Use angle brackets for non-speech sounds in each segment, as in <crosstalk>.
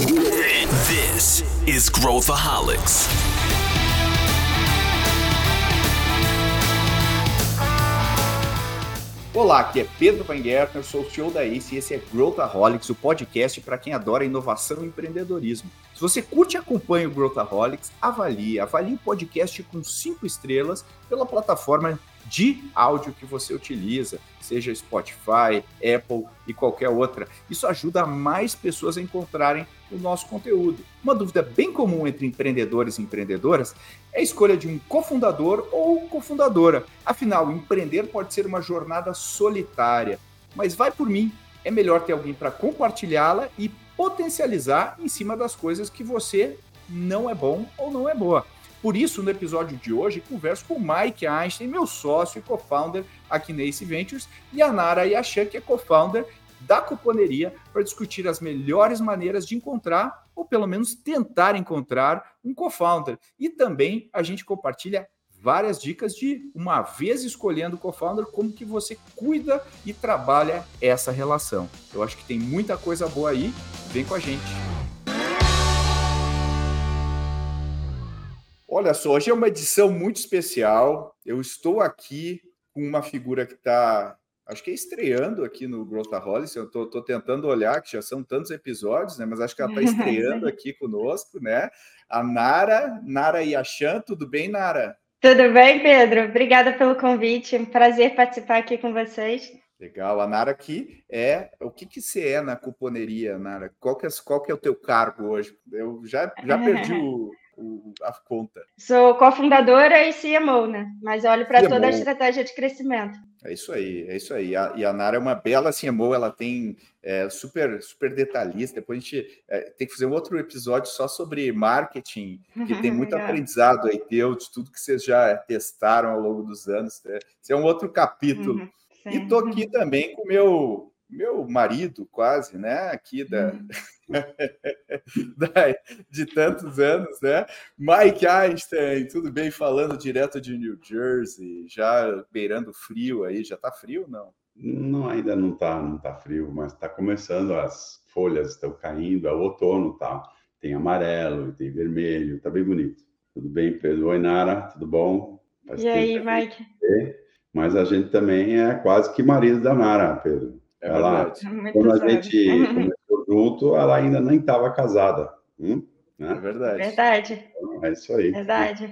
This is Growthaholics. Olá, aqui é Pedro Van Gertner, sou o CEO da ACE e esse é Growthaholics, o podcast para quem adora inovação e empreendedorismo. Se você curte e acompanha o Growthaholics, avalie, avalie o podcast com cinco estrelas pela plataforma de áudio que você utiliza, seja Spotify, Apple e qualquer outra. Isso ajuda mais pessoas a encontrarem o nosso conteúdo. Uma dúvida bem comum entre empreendedores e empreendedoras é a escolha de um cofundador ou cofundadora. Afinal, empreender pode ser uma jornada solitária, mas vai por mim, é melhor ter alguém para compartilhá-la e potencializar em cima das coisas que você não é bom ou não é boa. Por isso, no episódio de hoje, converso com o Mike Einstein, meu sócio e co-founder aqui na Ace Ventures, e a Nara Yachan, que é co-founder da Cuponeria, para discutir as melhores maneiras de encontrar, ou pelo menos tentar encontrar, um co-founder. E também a gente compartilha várias dicas de, uma vez escolhendo o co-founder, como que você cuida e trabalha essa relação. Eu acho que tem muita coisa boa aí. Vem com a gente. Olha só, hoje é uma edição muito especial. Eu estou aqui com uma figura que está, acho que é estreando aqui no Growthaholics. Eu estou tentando olhar, que já são tantos episódios, né? Mas acho que ela está <laughs> estreando aqui conosco, né? A Nara, Nara Yachan. Tudo bem, Nara? Tudo bem, Pedro? Obrigada pelo convite. Um prazer participar aqui com vocês. Legal. A Nara aqui é... O que, que você é na cuponeria, Nara? Qual que é, qual que é o teu cargo hoje? Eu já, já perdi o <laughs> o, a conta. Sou cofundadora e CMO, né? Mas olho para toda a estratégia de crescimento. É isso aí, é isso aí. A, e a Nara é uma bela CMO, ela tem é, super, super detalhista. Depois a gente é, tem que fazer um outro episódio só sobre marketing, que tem <laughs> muito aprendizado aí teu, de tudo que vocês já testaram ao longo dos anos. Né? Esse é um outro capítulo. Uhum, e estou aqui também com o meu meu marido, quase, né? Aqui da, uhum. <laughs> da, de tantos anos, né? Mike Einstein, tudo bem? Falando direto de New Jersey, já beirando frio aí, já tá frio não? Não, ainda não tá, não tá frio, mas tá começando, as folhas estão caindo, é o outono, tá? Tem amarelo, tem vermelho, tá bem bonito. Tudo bem, Pedro? Oi, Nara, tudo bom? Faz e aí, Mike? Mas a gente também é quase que marido da Nara, Pedro. É ela, quando a gente começou junto, ela ainda nem estava casada. Hum? Né? É verdade. Verdade. Então, é isso aí. Verdade.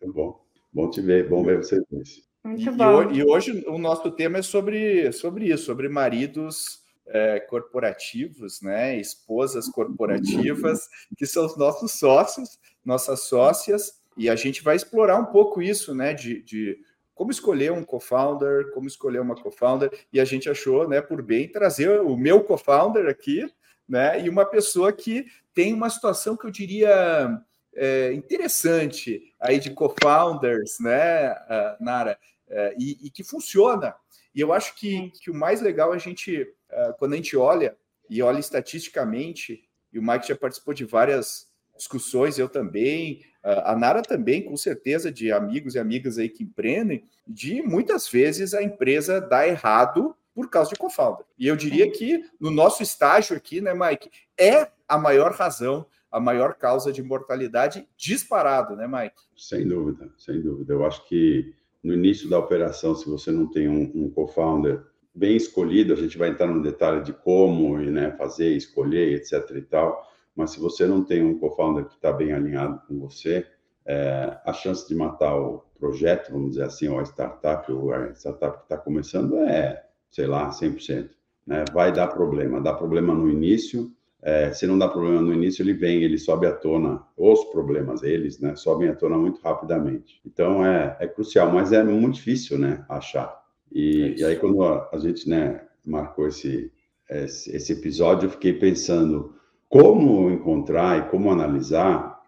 Muito bom. Bom te ver, bom ver vocês dois. Muito e, bom. E hoje o nosso tema é sobre, sobre isso, sobre maridos é, corporativos, né? Esposas corporativas, que são os nossos sócios, nossas sócias, e a gente vai explorar um pouco isso, né? De, de como escolher um co-founder, como escolher uma co-founder, e a gente achou, né, por bem trazer o meu co-founder aqui, né, e uma pessoa que tem uma situação que eu diria é, interessante aí de co-founders, né, Nara, é, e, e, que funciona. E eu acho que, que o mais legal é a gente, é, quando a gente olha e olha estatisticamente, e o Mike já participou de várias discussões, eu também, a Nara também, com certeza, de amigos e amigas aí que empreendem, de muitas vezes a empresa dá errado por causa de co-founder. E eu diria que no nosso estágio aqui, né, Mike, é a maior razão, a maior causa de mortalidade disparado, né, Mike? Sem dúvida, sem dúvida. Eu acho que no início da operação, se você não tem um, um co-founder bem escolhido, a gente vai entrar no detalhe de como e, né, fazer, escolher, etc e tal mas se você não tem um co-founder que está bem alinhado com você, é, a chance de matar o projeto, vamos dizer assim, ou a startup, ou a startup que está começando é, sei lá, 100%. Né? Vai dar problema. Dá problema no início, é, se não dá problema no início, ele vem, ele sobe à tona, os problemas, eles, né, sobem à tona muito rapidamente. Então, é, é crucial, mas é muito difícil, né, achar. E, é e aí, quando a, a gente, né, marcou esse, esse, esse episódio, eu fiquei pensando, como encontrar e como analisar,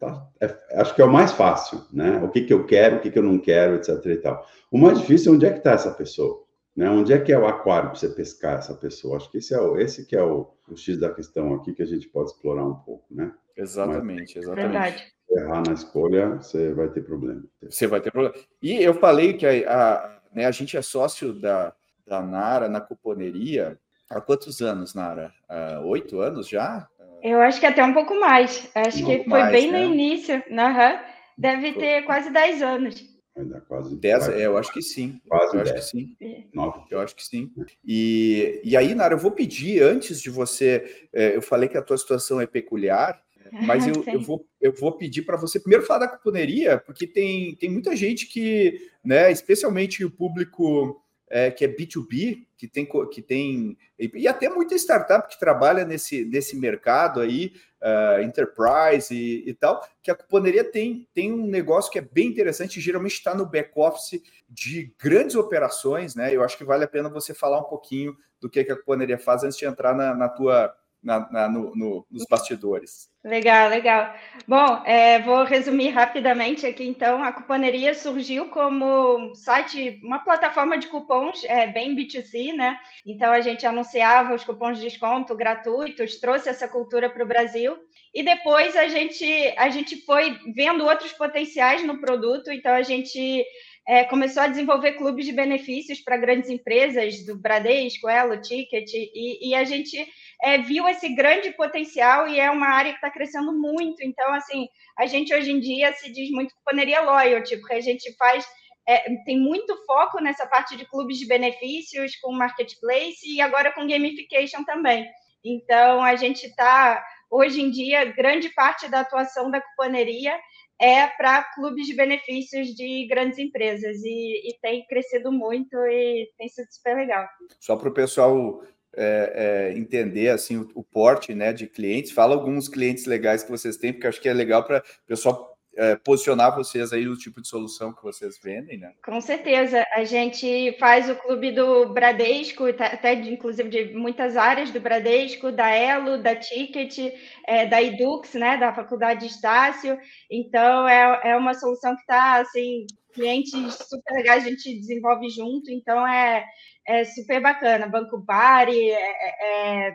tá, é, acho que é o mais fácil, né? O que, que eu quero, o que, que eu não quero, etc. E tal. O mais difícil é onde é que está essa pessoa, né? Onde é que é o aquário para você pescar essa pessoa? Acho que esse é o, esse que é o, o X da questão aqui que a gente pode explorar um pouco, né? Exatamente, Mas, exatamente. Verdade. Errar na escolha, você vai ter problema. Você vai ter problema. E eu falei que a, a, né, a gente é sócio da, da Nara na cuponeria Há quantos anos, Nara? Uh, oito anos já? Eu acho que até um pouco mais. Acho que foi mais, bem né? no início. Uhum. Deve ter quase 10 anos. Vai dar quase. Dez, é, eu acho que sim. Quase eu acho que sim. É. Nove. Eu acho que sim. E, e aí, Nara, eu vou pedir, antes de você. É, eu falei que a tua situação é peculiar, <laughs> mas eu, eu, vou, eu vou pedir para você primeiro falar da cuponeria, porque tem, tem muita gente que, né, especialmente o público é, que é B2B, que tem, que tem e até muita startup que trabalha nesse, nesse mercado aí, uh, enterprise e, e, tal, que a cuponeria tem, tem um negócio que é bem interessante, geralmente está no back-office de grandes operações, né? Eu acho que vale a pena você falar um pouquinho do que, que a cuponeria faz antes de entrar na, na tua na, na, no, no, nos bastidores. Legal, legal. Bom, é, vou resumir rapidamente aqui. Então, a Cuponeria surgiu como site, uma plataforma de cupons é, bem B2C, né? Então, a gente anunciava os cupons de desconto gratuitos, trouxe essa cultura para o Brasil. E depois a gente, a gente foi vendo outros potenciais no produto. Então, a gente é, começou a desenvolver clubes de benefícios para grandes empresas, do Bradesco, Elo, Ticket, e, e a gente é, viu esse grande potencial e é uma área que está crescendo muito. Então, assim, a gente hoje em dia se diz muito cuponeria loyalty, porque a gente faz é, tem muito foco nessa parte de clubes de benefícios com marketplace e agora com gamification também. Então, a gente está, hoje em dia, grande parte da atuação da cuponeria é para clubes de benefícios de grandes empresas e, e, tem crescido muito e tem sido super legal. Só para o pessoal é, é, entender assim o, o, porte né, de clientes. Fala alguns clientes legais que vocês têm, porque acho que é legal para o pessoal é, posicionar vocês aí no tipo de solução que vocês vendem, né? Com certeza. A gente faz o clube do Bradesco, tá, até de, inclusive de muitas áreas do Bradesco, da Elo, da Ticket, é, da Edux, né, da Faculdade Estácio. Então, é, é uma solução que está, assim, clientes super legais, a gente desenvolve junto. Então, é, é super bacana. Banco Bari, é, é, é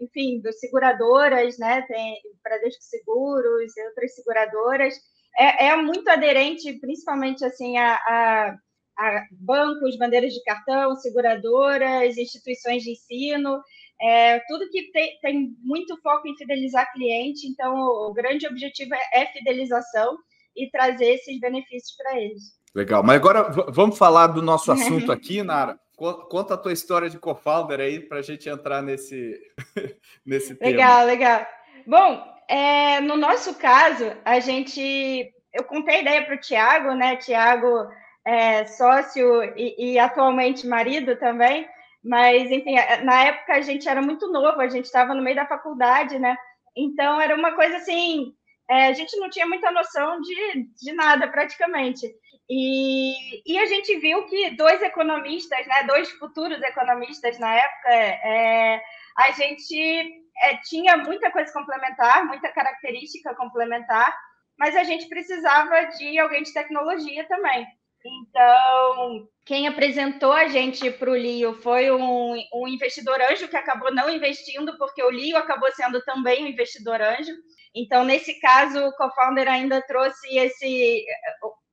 enfim, dos seguradoras, né? Tem Bradesco Seguros e outras seguradoras. É, é muito aderente, principalmente assim, a, a, a, bancos, bandeiras de cartão, seguradoras, instituições de ensino, é, tudo que tem, tem, muito foco em fidelizar cliente. Então, o, o grande objetivo é, é fidelização e trazer esses benefícios para eles. Legal, mas agora vamos falar do nosso <laughs> assunto aqui, Nara. Conta a tua história de co-founder aí para a gente entrar nesse, <laughs> nesse tema. Legal, legal. Bom, é, no nosso caso, a gente. Eu contei a ideia para o Tiago, né? Tiago é sócio e, e, atualmente marido também. Mas, enfim, na época a gente era muito novo, a gente estava no meio da faculdade, né? Então era uma coisa assim. É, a gente não tinha muita noção de, de nada praticamente. E, e a gente viu que dois economistas, né, dois futuros economistas na época, é, a gente é, tinha muita coisa complementar, muita característica complementar, mas a gente precisava de alguém de tecnologia também. Então, quem apresentou a gente para o Lio foi um, um, investidor anjo que acabou não investindo, porque o Lio acabou sendo também um investidor anjo. Então, nesse caso, o co-founder ainda trouxe esse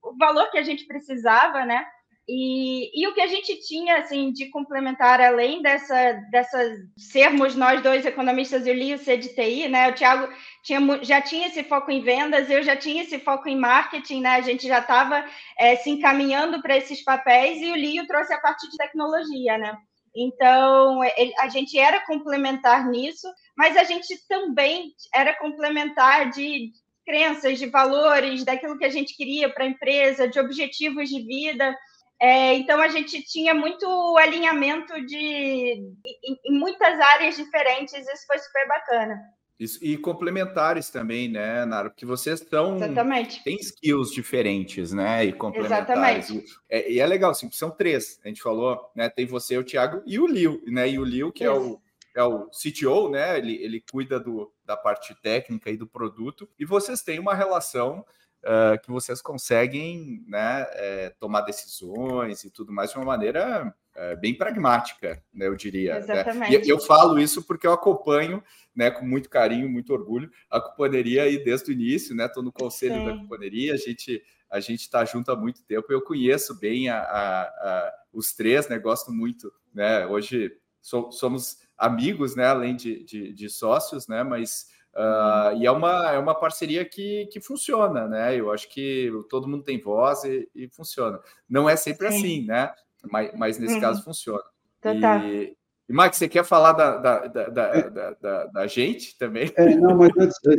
o valor que a gente precisava, né? E, e o que a gente tinha assim de complementar além dessa dessa sermos nós dois economistas e o Lio ser de TI, né? O Thiago tinha, já tinha esse foco em vendas, eu já tinha esse foco em marketing, né? A gente já estava é, se encaminhando para esses papéis e o Lio trouxe a parte de tecnologia, né? Então, ele, a gente era complementar nisso, mas a gente também era complementar de, crenças, de valores, daquilo que a gente queria para a empresa, de objetivos de vida. É, então a gente tinha muito alinhamento de em, em, muitas áreas diferentes, isso foi super bacana. Isso, e complementares também, né, Nara? Porque vocês estão. Exatamente. Tem skills diferentes, né? E complementares. Exatamente. E é, e é legal, assim, são três. A gente falou, né? Tem você, o Thiago e o Lio, né? E o Lio, que é o é o CTO, né? Ele, ele cuida do, da parte técnica e do produto, e vocês têm uma relação uh, que vocês conseguem né, é, tomar decisões e tudo mais de uma maneira uh, bem pragmática, né, eu diria. Exatamente. Né? E eu falo isso porque eu acompanho né, com muito carinho, muito orgulho, a cuponeria aí desde o início, né? Estou no conselho Sim. da cuponeria, a gente a gente está junto há muito tempo. Eu conheço bem a, a, a, os três, né? Gosto muito, né? Hoje so, somos amigos, né? Além de, de, de sócios, né? Mas Uh, e é uma, é uma parceria que, que funciona, né? Eu acho que todo mundo tem voz e, e funciona. Não é sempre Sim. assim, né? Mas, mas nesse uhum. caso funciona. Total. E, e Max, você quer falar da, da, da, é. da, da, da gente também? É, não, mas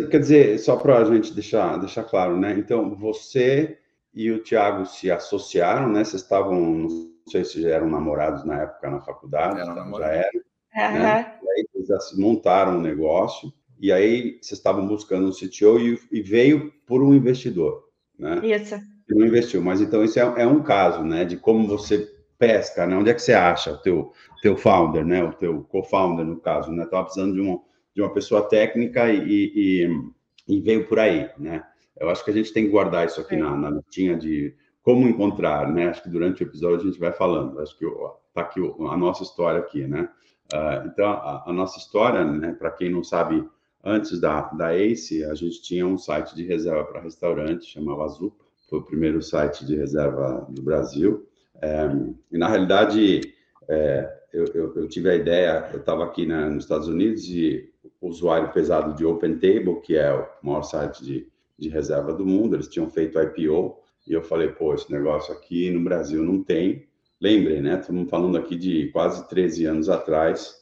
quer dizer, só para a gente deixar, deixar claro, né? Então, você e o Tiago se associaram, né? Vocês estavam, não sei se já eram namorados na época na faculdade, então, já eram. Uhum. Né? E aí vocês montaram um negócio e aí vocês estavam buscando um CTO e, e veio por um investidor, né? Isso. Que não investiu, mas então isso é, é, um caso, né, de como você pesca, né? Onde é que você acha o teu, teu founder, né? O teu co-founder, no caso, né? Estava precisando de uma, de uma pessoa técnica e, e, e, veio por aí, né? Eu acho que a gente tem que guardar isso aqui é. na, na listinha de como encontrar, né? Acho que durante o episódio a gente vai falando. Acho que está aqui a nossa história aqui, né? Uh, então, a, a, nossa história, né? Para quem não sabe Antes da, da ACE, a gente tinha um site de reserva para restaurante, chamava Zupa, foi o primeiro site de reserva do Brasil. É, e, na realidade, é, eu, eu, eu, tive a ideia, eu estava aqui nos Estados Unidos e o usuário pesado de OpenTable, que é o maior site de, de reserva do mundo, eles tinham feito IPO, e eu falei, pô, esse negócio aqui no Brasil não tem. Lembrem, né? Estamos falando aqui de quase 13 anos atrás,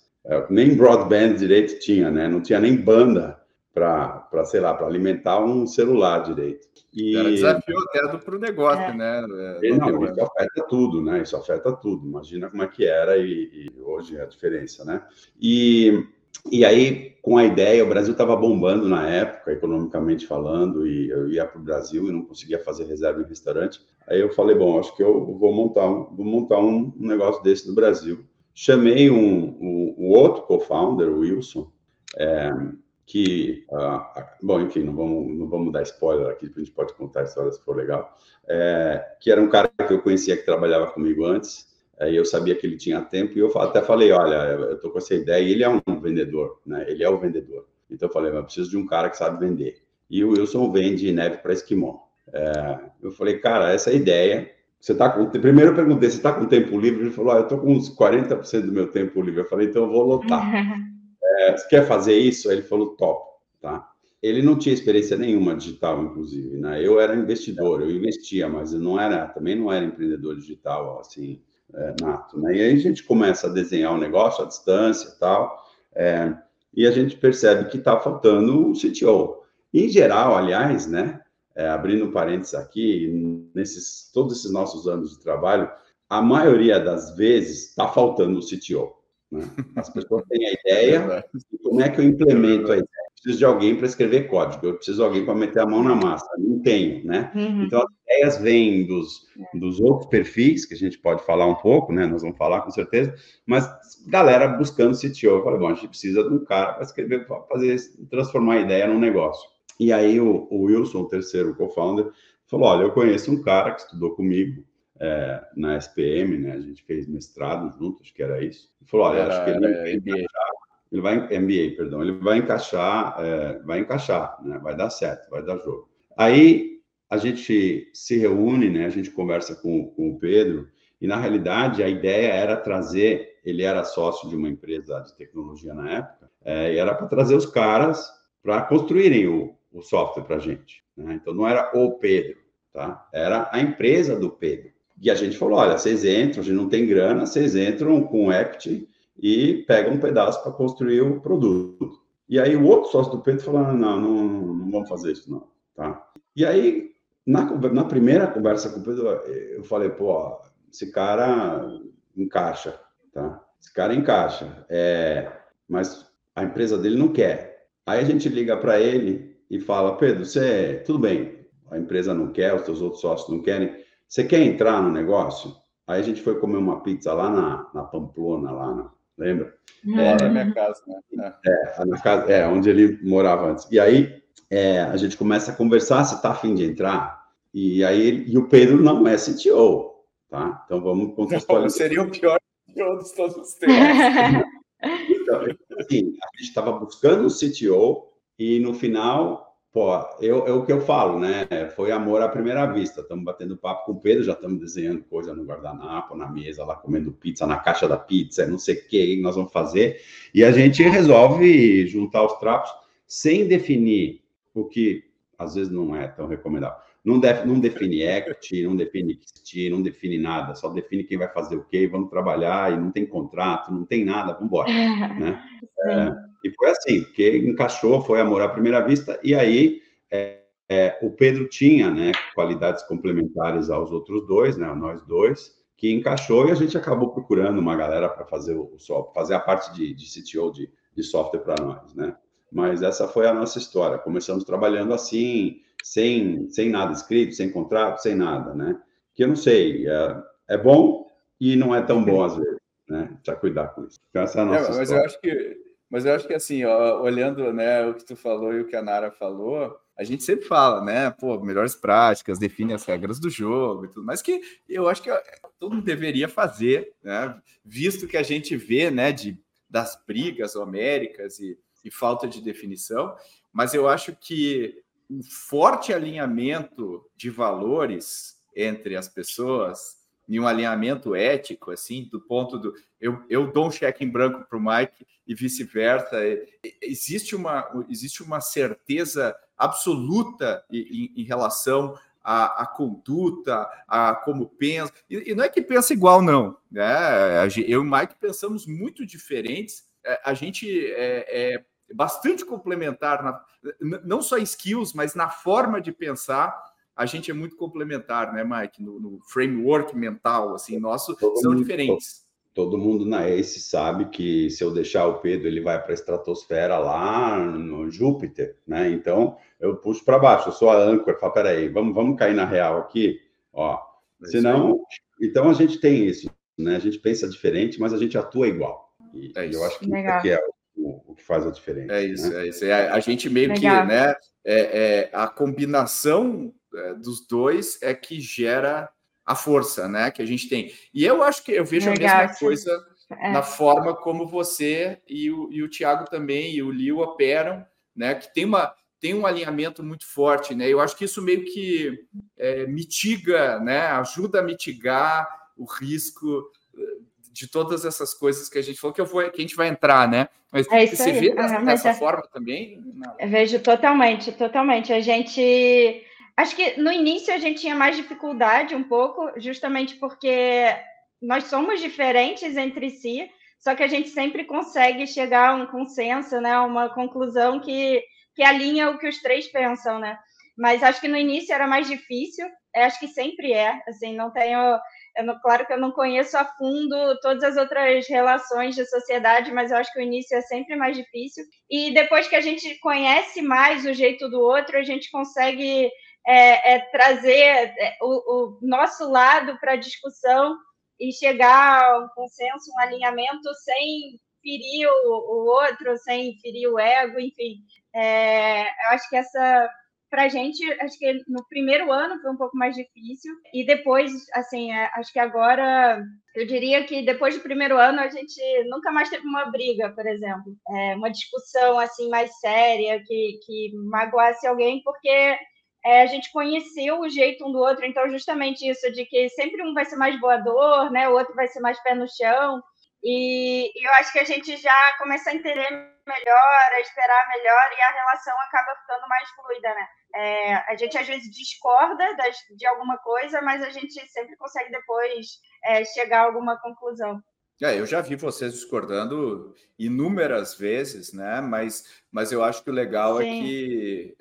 nem broadband direito tinha, né? Não tinha nem banda para, sei lá, para alimentar um celular direito. E... Era desafio até para o negócio, é. né? É, não, não isso afeta tudo, né? Isso afeta tudo. Imagina como é que era e, e hoje é a diferença, né? E, e aí, com a ideia, o Brasil estava bombando na época, economicamente falando, e eu ia para o Brasil e não conseguia fazer reserva em restaurante. Aí eu falei, bom, acho que eu vou montar um, vou montar um negócio desse no Brasil Chamei um, um, um outro co-founder, Wilson, é, que, uh, bom, enfim, não vamos, não vamos dar spoiler aqui, a gente pode contar a história se for legal, é, que era um cara que eu conhecia que trabalhava comigo antes, é, e eu sabia que ele tinha tempo, e eu até falei, olha, eu estou com essa ideia, e ele é um vendedor, né, ele é o vendedor. Então eu falei, eu preciso de um cara que sabe vender. E o Wilson vende neve para esquimó. É, eu falei, cara, essa ideia você tá com. Primeiro eu perguntei, você está com tempo livre? Ele falou, ah, eu estou com uns 40% do meu tempo livre. Eu falei, então eu vou lotar. <laughs> é, você quer fazer isso? Ele falou, top, tá? Ele não tinha experiência nenhuma digital, inclusive, né? Eu era investidor, eu investia, mas eu não era, também não era empreendedor digital, assim, é, nato, né? E aí a gente começa a desenhar o um negócio à distância e tal, é, e a gente percebe que está faltando um CTO. Em geral, aliás, né? É, abrindo parênteses aqui, nesses todos esses nossos anos de trabalho, a maioria das vezes está faltando o CTO. Né? As pessoas têm a ideia, é como é que eu implemento a ideia? preciso de alguém para escrever código, eu preciso de alguém para meter a mão na massa, não tenho, né? Uhum. Então, as ideias vêm dos, dos outros perfis, que a gente pode falar um pouco, né? Nós vamos falar com certeza, mas galera buscando CTO. Eu falei, bom, a gente precisa de um cara para escrever, para fazer, transformar a ideia num negócio. E aí o, o Wilson, o terceiro co-founder, falou: Olha, eu conheço um cara que estudou comigo é, na SPM, né? A gente fez mestrado junto, acho que era isso. Ele falou: Olha, acho que ele vai encaixar, ele vai MBA, perdão, ele vai encaixar, é, vai encaixar, né? Vai dar certo, vai dar jogo. Aí a gente se reúne, né? A gente conversa com, com o Pedro e na realidade a ideia era trazer, ele era sócio de uma empresa de tecnologia na época, é, e era para trazer os caras para construírem o, o software para a gente. Né? Então, não era o Pedro, tá? Era a empresa do Pedro. E a gente falou, olha, vocês entram, a gente não tem grana, vocês entram com equity e pegam um pedaço para construir o produto. E aí o outro sócio do Pedro falou, não, não, não vamos fazer isso não, tá? E aí, na, na primeira conversa com o Pedro, eu falei, pô, esse cara encaixa, tá? Esse cara encaixa, é, mas a empresa dele não quer. Aí a gente liga para ele e fala, Pedro, você, tudo bem, a empresa não quer, os seus outros sócios não querem, você quer entrar no negócio? Aí a gente foi comer uma pizza lá na, na Pamplona, lá, na, lembra? Uhum. É, na minha casa, né? É, na casa, é, onde ele morava antes. E aí é, a gente começa a conversar, você está afim de entrar? E aí, e o Pedro não é CTO, tá? Então vamos contextualizar. Seria o pior CTO dos todos os tempos. <laughs> então, assim, a gente estava buscando o CTO, e no final, pô, eu, é o que eu falo, né? Foi amor à primeira vista. Estamos batendo papo com o Pedro, já estamos desenhando coisa no guardanapo, na mesa, lá comendo pizza, na caixa da pizza, não sei o que nós vamos fazer. E a gente resolve juntar os trapos. sem definir o que às vezes não é tão recomendável. Não, def, não define equity, não define equity, não define nada, só define quem vai fazer o quê, vamos trabalhar e não tem contrato, não tem nada, vamos embora. né? É, e foi assim, porque encaixou, foi amor à primeira vista, e aí é, é, o Pedro tinha né, qualidades complementares aos outros dois, né, nós dois, que encaixou e a gente acabou procurando uma galera para fazer o, o fazer a parte de, de CTO de, de software para nós, né? Mas essa foi a nossa história. Começamos trabalhando assim, sem, sem nada escrito, sem contrato, sem nada, né? Que eu não sei, é, é bom e não é tão bom às vezes, né? Precisa cuidar com isso. Então, essa é a nossa é, mas história. eu acho que, mas eu acho que assim, ó, olhando, né, o que tu falou e o que a Nara falou, a gente sempre fala, né? Pô, melhores práticas, define as regras do jogo e tudo mais, que eu acho que todo mundo deveria fazer, né? Visto que a gente vê, né, de, das brigas homéricas e, e falta de definição, mas eu acho que um forte alinhamento de valores entre as pessoas e um alinhamento ético, assim, do ponto do eu, eu dou um cheque em branco para o Mike e vice-versa. Existe uma, existe uma certeza absoluta em, em relação à, à, conduta, a como pensa. E, e, não é que pensa igual, não. Né? Eu e o Mike pensamos muito diferentes. É, a gente é, é bastante complementar, na, não só skills, mas na forma de pensar. A gente é muito complementar, né, Mike? No, no framework mental, assim, nosso são diferentes todo mundo na ACE sabe que se eu deixar o Pedro, ele vai para a estratosfera lá no Júpiter, né? Então, eu puxo para baixo, eu sou a âncora, falo, peraí, vamos, vamos cair na real aqui, ó. É Senão, então a gente tem isso, né? A gente pensa diferente, mas a gente atua igual. E, é eu acho que Legal. isso aqui é o, o, que faz a diferença. É isso, né? é isso. É, a gente meio Legal. que, né? É, é a combinação é, dos dois é que gera a força, né, que a gente tem. E eu acho que eu vejo Legal, a mesma coisa é. na forma como você e o, e o Thiago também e o Liu operam, né, que tem uma tem um alinhamento muito forte, né? Eu acho que isso meio que é, mitiga, né? Ajuda a mitigar o risco eh, de todas essas coisas que a gente falou que eu vou, que a gente vai entrar, né? Mas é você aí. vê dessa, dessa é... forma também? Não. Eu vejo totalmente, totalmente. A gente Acho que no início a gente tinha mais dificuldade um pouco, justamente porque nós somos diferentes entre si, só que a gente sempre consegue chegar a um consenso, né, uma conclusão que, que alinha o que os três pensam, né? Mas acho que no início era mais difícil, acho que sempre é, assim, não tenho, eu, claro que eu não conheço a fundo todas as outras relações de sociedade, mas eu acho que o início é sempre mais difícil. E depois que a gente conhece mais o jeito do outro, a gente consegue é, é trazer é, o, o, nosso lado para a discussão e chegar a um consenso, um alinhamento sem ferir o, o outro, sem ferir o ego, enfim. É, eu acho que essa para a gente, acho que no primeiro ano foi um pouco mais difícil, e depois, assim, é, acho que agora, eu diria que depois do primeiro ano a gente nunca mais teve uma briga, por exemplo, é, uma discussão, assim, mais séria, que, que magoasse alguém, porque é, a gente conheceu o jeito um do outro, então justamente isso de que sempre um vai ser mais voador, né, o outro vai ser mais pé no chão, e, eu acho que a gente já começa a entender melhor, a esperar melhor, e a relação acaba ficando mais fluida, né? É, a gente às vezes discorda das, de alguma coisa, mas a gente sempre consegue depois é, chegar a alguma conclusão. É, eu já vi vocês discordando inúmeras vezes, né? Mas, mas eu acho que o legal é Sim. é que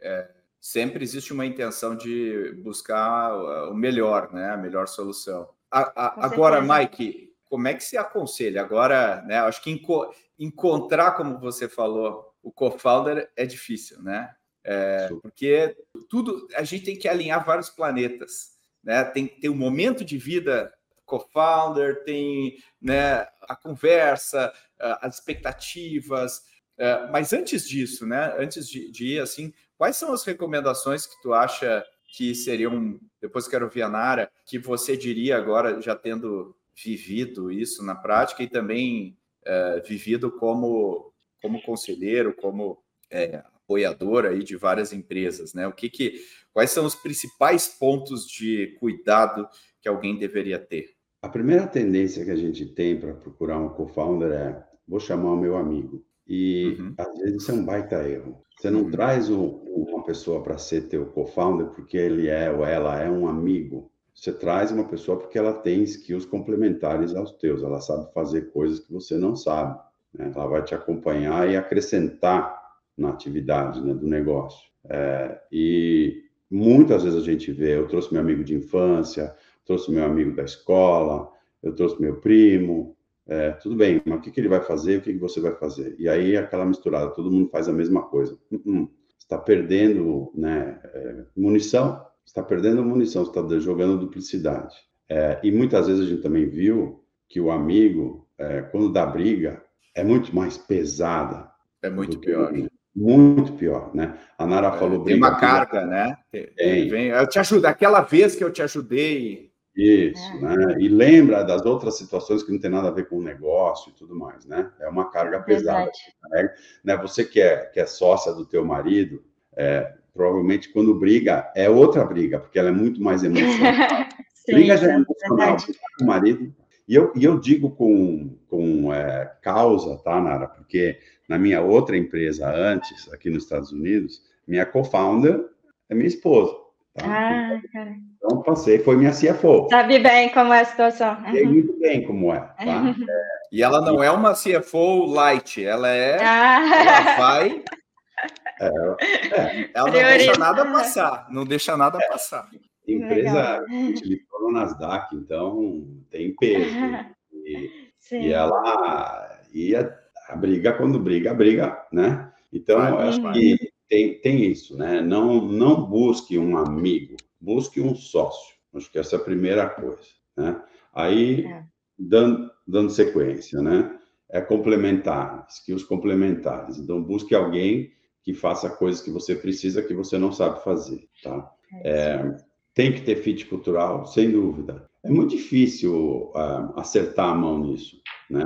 sempre existe uma intenção de buscar uh, o melhor, né? A melhor solução. A, a, agora, Mike, como é que se aconselha? Agora, né? Acho que enco encontrar, como você falou, o co-founder é difícil, né? É, porque tudo a gente tem que alinhar vários planetas, né? Tem que ter um momento de vida co-founder, tem né, a conversa, uh, as expectativas, uh, mas antes disso, né? Antes de, de ir assim, Quais são as recomendações que tu acha que seriam, depois quero ouvir a Nara, que você diria agora, já tendo vivido isso na prática e também é, vivido como, como conselheiro, como é, apoiador aí de várias empresas, né? O que que, quais são os principais pontos de cuidado que alguém deveria ter? A primeira tendência que a gente tem para procurar um co-founder é vou chamar o meu amigo. E uhum. às vezes isso é um baita erro. Você não uhum. traz o, uma pessoa para ser teu co-founder porque ele é ou ela é um amigo. Você traz uma pessoa porque ela tem skills complementares aos teus, ela sabe fazer coisas que você não sabe. Né? Ela vai te acompanhar e acrescentar na atividade né, do negócio. É, e muitas vezes a gente vê, eu trouxe meu amigo de infância, trouxe meu amigo da escola, eu trouxe meu primo, é, tudo bem, mas o que, que, ele vai fazer, o que, que, você vai fazer? E aí aquela misturada, todo mundo faz a mesma coisa. Uh -uh, está perdendo né, é, munição, está perdendo munição, está jogando duplicidade. É, e muitas vezes a gente também viu que o amigo, é, quando dá briga, é muito mais pesada. É muito pior. Muito pior, né? A Nara é, falou Tem uma carga, né? Tem. Vem, eu te ajudo. Aquela vez que eu te ajudei. Isso, é. né? E lembra das outras situações que não tem nada a ver com o negócio e tudo mais, né? É uma carga pesada. Né? né? Você que é, que é sócia do teu marido, é, provavelmente quando briga é outra briga, porque ela é muito mais emocional. <laughs> Sim, briga já é, emocional, com o marido. E eu, e eu digo com, com é, causa, tá, Nara? Porque na minha outra empresa antes, aqui nos Estados Unidos, minha co-founder é minha esposa. Tá? Ah, cara. Então, passei, foi minha CFO. Sabe bem como é a situação. Sei muito bem como é. Tá? É, <laughs> e ela não é uma CFO light, ela é. Ah. Ela vai é, é. Ela não deixa nada passar, não deixa nada é. passar. Empresa utilizou no Nasdaq, então tem peso. <laughs> E, e ela e a, a, briga, quando briga, briga, né? Então, eu acho que tem, tem isso, né? Não, não busque um amigo, busque um sócio. Acho que essa é a primeira coisa, né? Aí, é. dando, dando sequência, né? É complementar, skills complementares. Então, busque alguém que faça coisas que você precisa que você não sabe fazer, tá? É, é tem que ter fit cultural, sem dúvida. É muito difícil uh, acertar a mão nisso, né?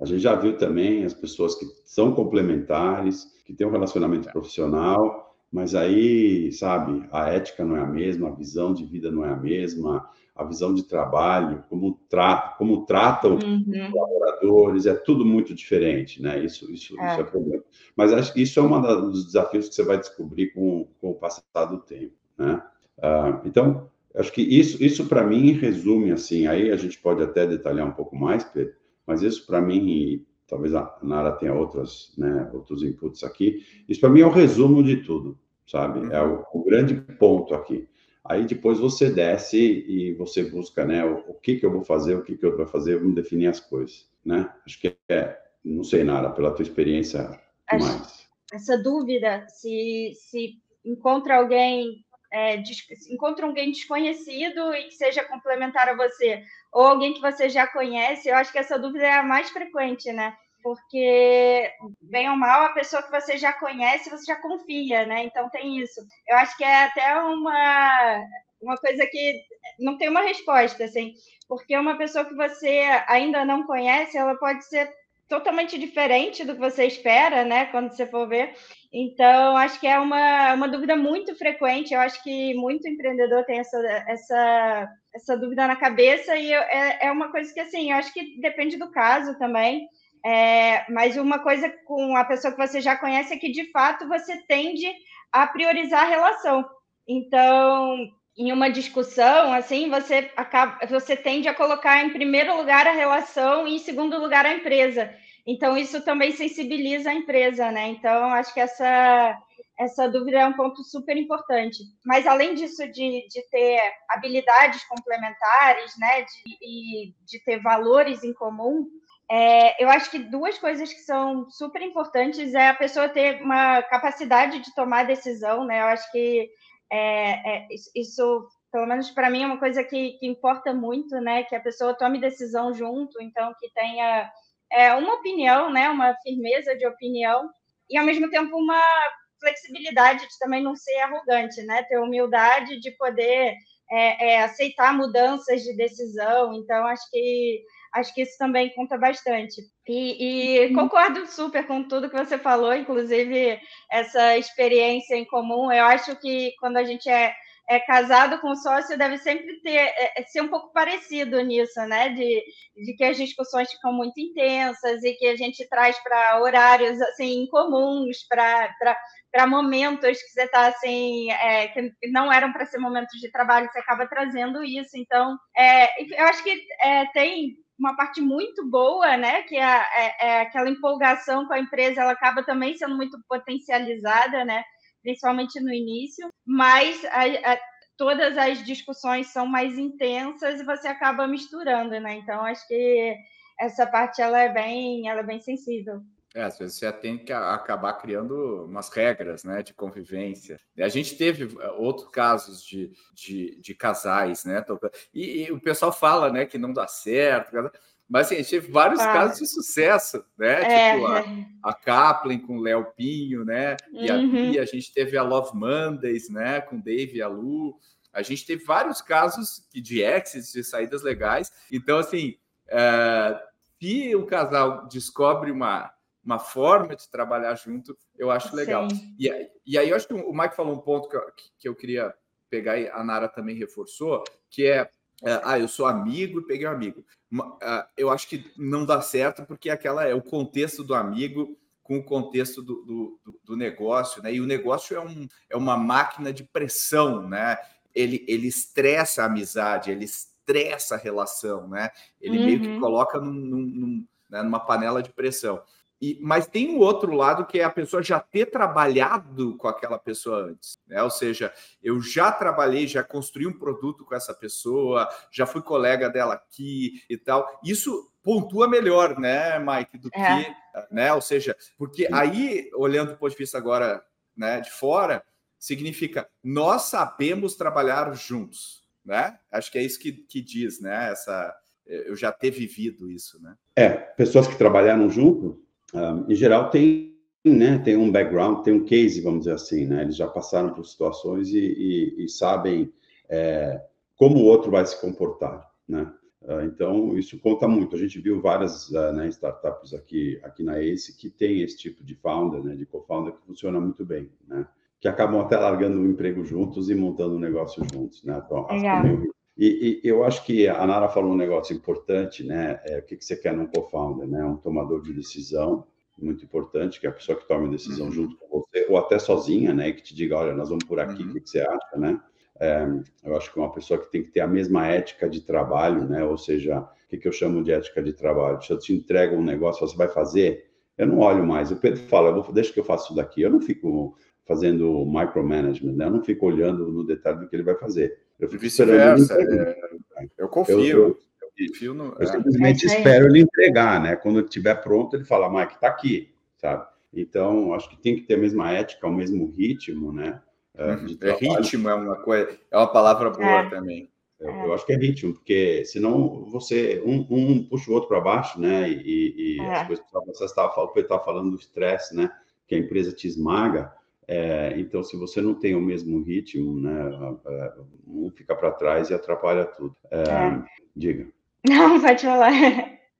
A gente já viu também as pessoas que são complementares, que têm um relacionamento profissional, mas aí, sabe, a ética não é a mesma, a visão de vida não é a mesma, a visão de trabalho, como, tra como tratam uhum. os colaboradores, é tudo muito diferente, né? Isso, isso, é. isso é problema. Mas acho que isso é um dos desafios que você vai descobrir com, com o passar do tempo, né? Uh, então, acho que isso, isso para mim resume assim. Aí a gente pode até detalhar um pouco mais, Pedro, mas isso para mim, e talvez a Nara tenha outras, né, outros inputs aqui. Isso para mim é o resumo de tudo, sabe? É o, o grande ponto aqui. Aí depois você desce e você busca, né, o, o, que que eu vou fazer, o que que eu vou fazer, vamos definir as coisas, né? Acho que é, não sei nada, pela tua experiência Acho, mais. Essa dúvida, se, se encontra alguém, é, encontra alguém desconhecido e que seja complementar a você, ou alguém que você já conhece, eu acho que essa dúvida é a mais frequente, né? porque, bem ou mal, a pessoa que você já conhece, você já confia, né? Então tem isso. Eu acho que é até uma, uma coisa que não tem uma resposta, assim, porque uma pessoa que você ainda não conhece, ela pode ser totalmente diferente do que você espera, né? Quando você for ver. Então, acho que é uma, uma dúvida muito frequente. Eu acho que muito empreendedor tem essa, essa, essa dúvida na cabeça, e é, é uma coisa que, assim, eu acho que depende do caso também. É, mas uma coisa com a pessoa que você já conhece é que, de fato, você tende a priorizar a relação. Então, em uma discussão, assim, você acaba, você tende a colocar em primeiro lugar a relação e em segundo lugar a empresa. Então, isso também sensibiliza a empresa, né? Então, acho que essa, essa dúvida é um ponto super importante. Mas, além disso, de, de ter habilidades complementares, né? De, e de ter valores em comum, é, eu acho que duas coisas que são super importantes é a pessoa ter uma capacidade de tomar decisão, né? Eu acho que é, é, isso, pelo menos para mim, é uma coisa que, que, importa muito, né? Que a pessoa tome decisão junto, então que tenha é, uma opinião, né? Uma firmeza de opinião e ao mesmo tempo uma flexibilidade de também não ser arrogante, né? Ter humildade de poder é, é, aceitar mudanças de decisão. Então, acho que acho que isso também conta bastante. E, e, concordo super com tudo que você falou, inclusive essa experiência em comum. Eu acho que quando a gente é, é casado com sócio deve sempre ter é, é, ser um pouco parecido nisso, né? De, de que as discussões ficam muito intensas e que a gente traz para horários assim incomuns, para momentos que você está assim, é, que não eram para ser momentos de trabalho, você acaba trazendo isso. Então, é, eu acho que é, tem uma parte muito boa, né? Que é, é, é, aquela empolgação com a empresa, ela acaba também sendo muito potencializada, né? Principalmente no início, mas a, a, todas as discussões são mais intensas e você acaba misturando, né? Então acho que essa parte ela é bem, ela é bem sensível. É, às vezes você tem que acabar criando umas regras né, de convivência. A gente teve eh, outros casos de, de, de casais, né? E, e, o pessoal fala né, que não dá certo, mas assim, a gente teve vários ah. casos de sucesso, né? É, tipo a, é. a Kaplan com o Léo Pinho, né? E uhum. a, a gente teve a Love Mondays, né? Com Dave e a Lu. A gente teve vários casos de exits, de saídas legais. Então, assim, é, se o casal descobre uma uma forma de trabalhar junto, eu acho legal. E, e, aí eu acho que o Mike falou um ponto que eu, que eu queria pegar e a Nara também reforçou, que é, é ah, eu sou amigo e peguei um amigo. Uh, eu acho que não dá certo porque aquela é o contexto do amigo com o contexto do, do, do, negócio, né? E o negócio é, um, é uma máquina de pressão, né? Ele, ele estressa a amizade, ele estressa a relação, né? Ele uhum. meio que uhum. coloca num, num, né, numa panela de pressão. E, mas tem o um outro lado que é a pessoa já ter trabalhado com aquela pessoa antes, né? Ou seja, eu já trabalhei, já construí um produto com essa pessoa, já fui colega dela aqui e tal. Isso pontua melhor, né, Mike, do é. que, né? Ou seja, porque aí, olhando do ponto de vista agora, né, de fora, significa nós sabemos trabalhar juntos, né? Acho que é isso que, que diz, né? Essa, eu já ter vivido isso, né? É, pessoas que trabalharam junto em geral, tem, né, tem um background, tem um case, vamos dizer assim, né? Eles já passaram por situações e, e, e sabem é, como o outro vai se comportar, né? Então, isso conta muito. A gente viu várias uh, né, startups aqui, aqui na ACE que tem esse tipo de founder, né, de co-founder, que funciona muito bem, né? Que acabam até largando o emprego juntos e montando um negócio juntos, né? Então, e, e, eu acho que a Nara falou um negócio importante, né? É, o que, que você quer num co-founder, né? Um tomador de decisão, muito importante, que é a pessoa que toma a decisão uhum. junto com você, ou até sozinha, né? Que te diga, olha, nós vamos por aqui, uhum. o que, que, você acha, né? É, eu acho que uma pessoa que tem que ter a mesma ética de trabalho, né? Ou seja, o que, que eu chamo de ética de trabalho? Se eu te entrego um negócio, você vai fazer, eu não olho mais. O Pedro fala, eu vou, deixa que eu faço isso daqui. Eu não fico fazendo micromanagement, né? Eu não fico olhando no detalhe do que ele vai fazer. Eu fico esperando. É, eu confio. Eu, eu, eu confio no, eu é. simplesmente é espero ele entregar, né? Quando ele estiver pronto, ele fala, Mike, tá aqui, sabe? Então, acho que tem que ter a mesma ética, o mesmo ritmo, né? É, uhum. é ritmo é uma coisa, é uma palavra boa é. também. Eu, eu, acho que é ritmo, porque senão você um, um puxa o outro para baixo, né? E, e é. as coisas que você estava falando, estava falando do estresse, né? Que a empresa te esmaga. É, então, se você não tem o mesmo ritmo, né, é, um fica para trás e atrapalha tudo. É, é. Diga. <laughs> Não, pode falar.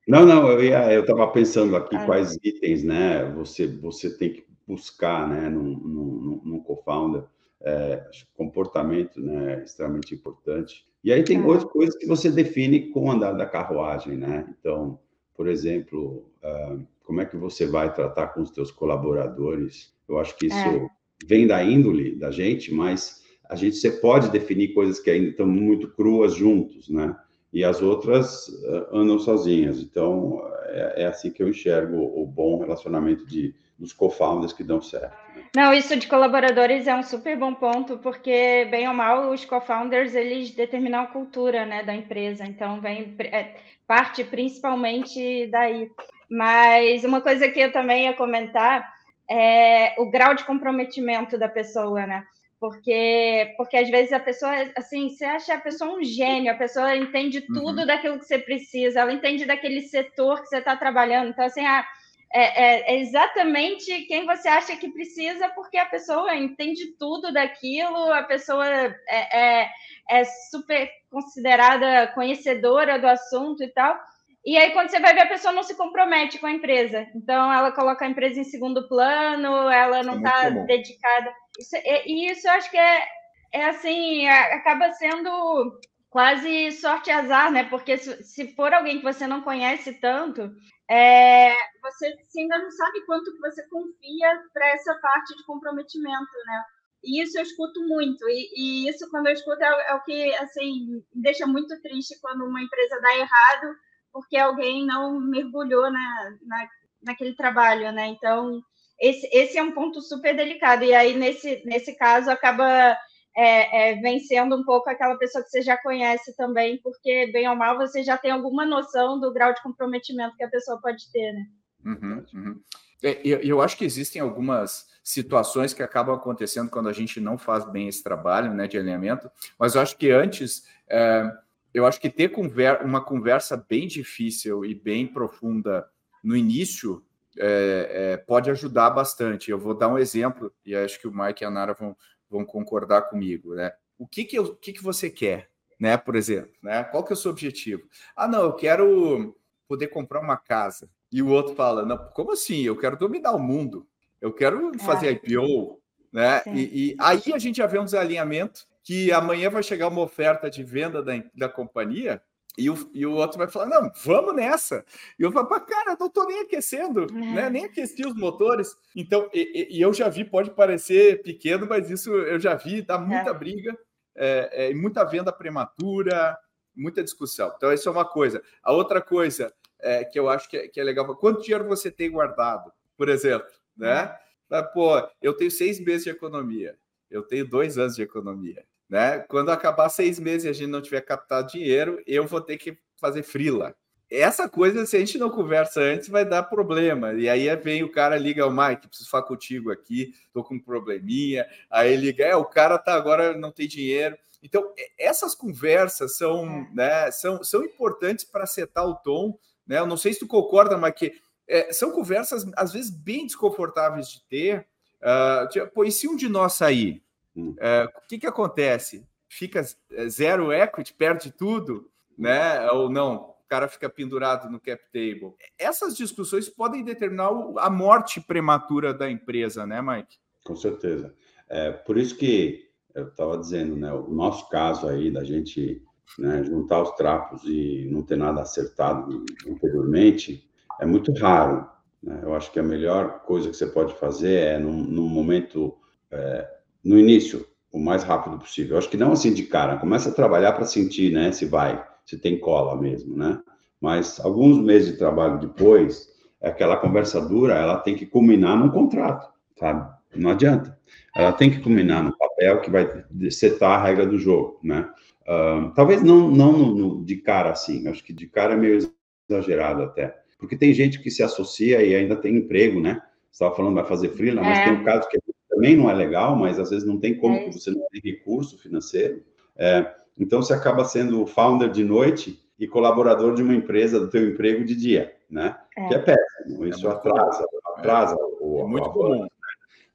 Não, não, eu eu estava pensando aqui ah. quais itens, né, você você tem que buscar, né, num, num, num co-founder. É, comportamento, né, extremamente importante. E aí tem ah. outras coisas que você define com o andar da carruagem, né? Então, por exemplo, uh, como é que você vai tratar com os teus colaboradores? Eu acho que isso é. vem da índole da gente, mas a gente você pode definir coisas que ainda estão muito cruas juntos, né? E as outras uh, andam sozinhas. Então, é, é, assim que eu enxergo o bom relacionamento de, dos co-founders que dão certo. Né? Não, isso de colaboradores é um super bom ponto, porque, bem ou mal, os co-founders, eles determinam a cultura né, da empresa. Então, vem é, parte principalmente daí. Mas uma coisa que eu também ia comentar é o grau de comprometimento da pessoa, né? Porque, porque às vezes a pessoa, assim, você acha a pessoa um gênio, a pessoa entende uhum. tudo uhum. daquilo que você precisa, ela entende daquele setor que você está trabalhando. Então, assim, é, é, é, exatamente quem você acha que precisa, porque a pessoa entende tudo daquilo, a pessoa é, é, é super considerada conhecedora do assunto e tal. E aí, quando você vai ver, a pessoa não se compromete com a empresa. Então, ela coloca a empresa em segundo plano, ela não está é dedicada. Isso, e isso eu acho que é, é assim, acaba sendo quase sorte e azar, né? Porque se, se for alguém que você não conhece tanto, é, você ainda não sabe quanto que você confia para essa parte de comprometimento, né? E isso eu escuto muito. E, e isso, quando eu escuto, é, é, o que assim, me deixa muito triste quando uma empresa dá errado porque alguém não mergulhou na, na, naquele trabalho, né? Então, esse, esse é um ponto super delicado. E aí, nesse, nesse caso, acaba é, é, vencendo um pouco aquela pessoa que você já conhece também, porque, bem ou mal, você já tem alguma noção do grau de comprometimento que a pessoa pode ter, né? Uhum, uhum. É, eu, eu acho que existem algumas situações que acabam acontecendo quando a gente não faz bem esse trabalho né, de alinhamento, mas eu acho que antes, é, eu acho que ter conver uma conversa bem difícil e bem profunda no início é, é, pode ajudar bastante. Eu vou dar um exemplo, e acho que o Mike e a Nara vão, vão concordar comigo. Né? O que, que, eu, o que, que você quer, né? por exemplo? Né? Qual que é o seu objetivo? Ah, não, eu quero poder comprar uma casa. E o outro fala, não, como assim? Eu quero dominar o mundo. Eu quero fazer é. IPO, né? E, e, aí a gente já vê um desalinhamento que amanhã vai chegar uma oferta de venda da, da companhia e o, e o outro vai falar, não, vamos nessa. E eu falo, cara, não estou nem aquecendo, é. né? nem aqueci os motores. Então, e, e, eu já vi, pode parecer pequeno, mas isso eu já vi, dá muita é. briga, é, é, muita venda prematura, muita discussão. Então, isso é uma coisa. A outra coisa é, que eu acho que é, que é legal, quanto dinheiro você tem guardado, por exemplo? né? Pô, eu tenho seis meses de economia, eu tenho dois anos de economia, né? Quando acabar seis meses e a gente não tiver captado dinheiro, eu vou ter que fazer frila. Essa coisa, se a gente não conversa antes, vai dar problema. E aí vem o cara, liga o Mike, preciso falar contigo aqui, tô com um probleminha. Aí liga, é, o cara tá agora não tem dinheiro. Então, essas conversas são, é. né, são, são importantes para setar o tom. Né? Eu não sei se tu concorda, mas que é, são conversas, às vezes, bem desconfortáveis de ter. Uh, tipo, e se um de nós sair, hum. uh, o que, que acontece? Fica é, zero equity, perde tudo, né? Ou não? O cara fica pendurado no cap table. Essas discussões podem determinar a morte prematura da empresa, né, Mike? Com certeza. É, por isso que eu estava dizendo, né? O nosso caso aí da gente né, juntar os trapos e não ter nada acertado anteriormente, é muito raro. Né? Eu acho que a melhor coisa que você pode fazer é, num, num momento, é, no início, o mais rápido possível. Eu acho que não assim de cara, começa a trabalhar para sentir, né, se vai, se tem cola mesmo, né? Mas alguns meses de trabalho depois, aquela conversa dura, ela tem que culminar num contrato, sabe? Não adianta. Ela tem que culminar no papel que vai setar a regra do jogo, né? Uh, talvez não, não no, no, de cara assim, acho que de cara é meio exagerado até. Porque tem gente que se associa e ainda tem emprego, né? Você estava falando vai fazer freela, mas é. tem um caso que também não é legal, mas às vezes não tem como, é. você não tem recurso financeiro. É, então você acaba sendo founder de noite e colaborador de uma empresa do teu emprego de dia, né? É. Que é péssimo. Isso atrasa, atrasa o, é muito comum.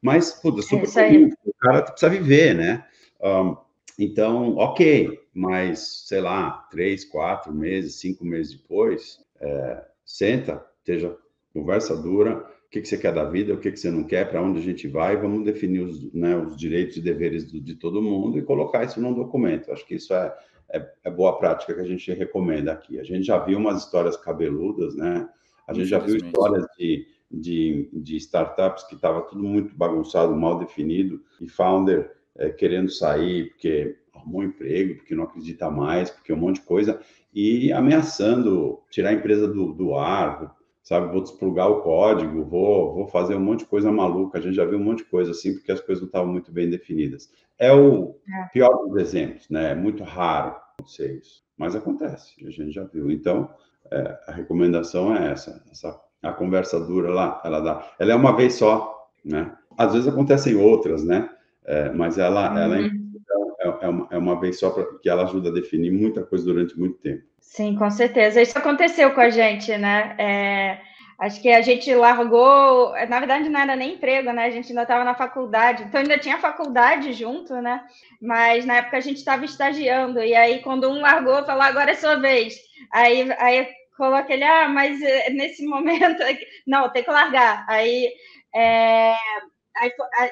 Mas, puta, super comum. O cara precisa viver, né? Um, então, ok, mas sei lá, três, quatro meses, cinco meses depois, é, senta, esteja conversa dura, o que, que você quer da vida, o que, que você não quer, para onde a gente vai, vamos definir os, né, os direitos e deveres do, de todo mundo e colocar isso num documento. Acho que isso é, é, é, boa prática que a gente recomenda aqui. A gente já viu umas histórias cabeludas, né? A gente já viu histórias de, de, de startups que estava tudo muito bagunçado, mal definido, e founder é, querendo sair porque arrumou um emprego, porque não acredita mais, porque um monte de coisa e ameaçando tirar a empresa do, do ar, sabe? Vou desplugar o código, vou, vou fazer um monte de coisa maluca. A gente já viu um monte de coisa assim, porque as coisas não estavam muito bem definidas. É o é. pior dos exemplos, né? É muito raro acontecer isso, mas acontece, a gente já viu. Então, é, a recomendação é essa, essa a conversa dura lá, ela dá, ela é uma vez só, né? Às vezes acontecem outras, né? É, mas ela, uhum. ela é é, uma, é uma vez só pra, que ela ajuda a definir muita coisa durante muito tempo. Sim, com certeza. Isso aconteceu com a gente, né? É, acho que a gente largou, na verdade não era nem emprego, né? A gente ainda estava na faculdade, então ainda tinha faculdade junto, né? Mas na época a gente estava estagiando, e aí quando um largou, falou, agora é sua vez. Aí, aí coloca ele, ah, mas eh, nesse momento, não, tem que largar. Aí é, aí,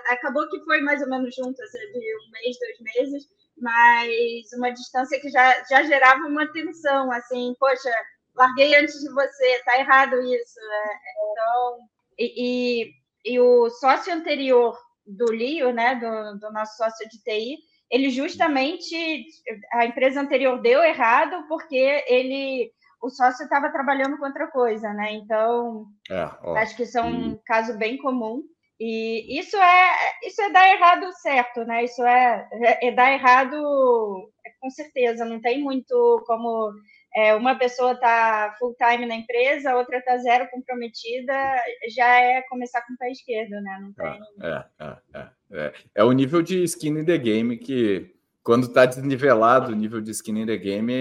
acabou que foi mais ou menos junto, assim, de um mês, dois meses, mas uma distância que já, já gerava uma tensão, assim, poxa, larguei antes de você, tá errado isso. Né? Então, e, e, e, o sócio anterior do Lio, né, do, do nosso sócio de TI, ele justamente, a empresa anterior deu errado porque ele o sócio estava trabalhando com outra coisa, né? Então, é, ó, acho que isso é um e... caso bem comum. E isso é isso é dar errado certo, né? Isso é, é, dar errado é, com certeza. Não tem muito como é, uma pessoa tá full time na empresa, a outra tá zero comprometida, já é começar com o pé esquerdo, né? Não tem... é, é, é, é, é o nível de skin in the game que quando está desnivelado o nível de skin in the game,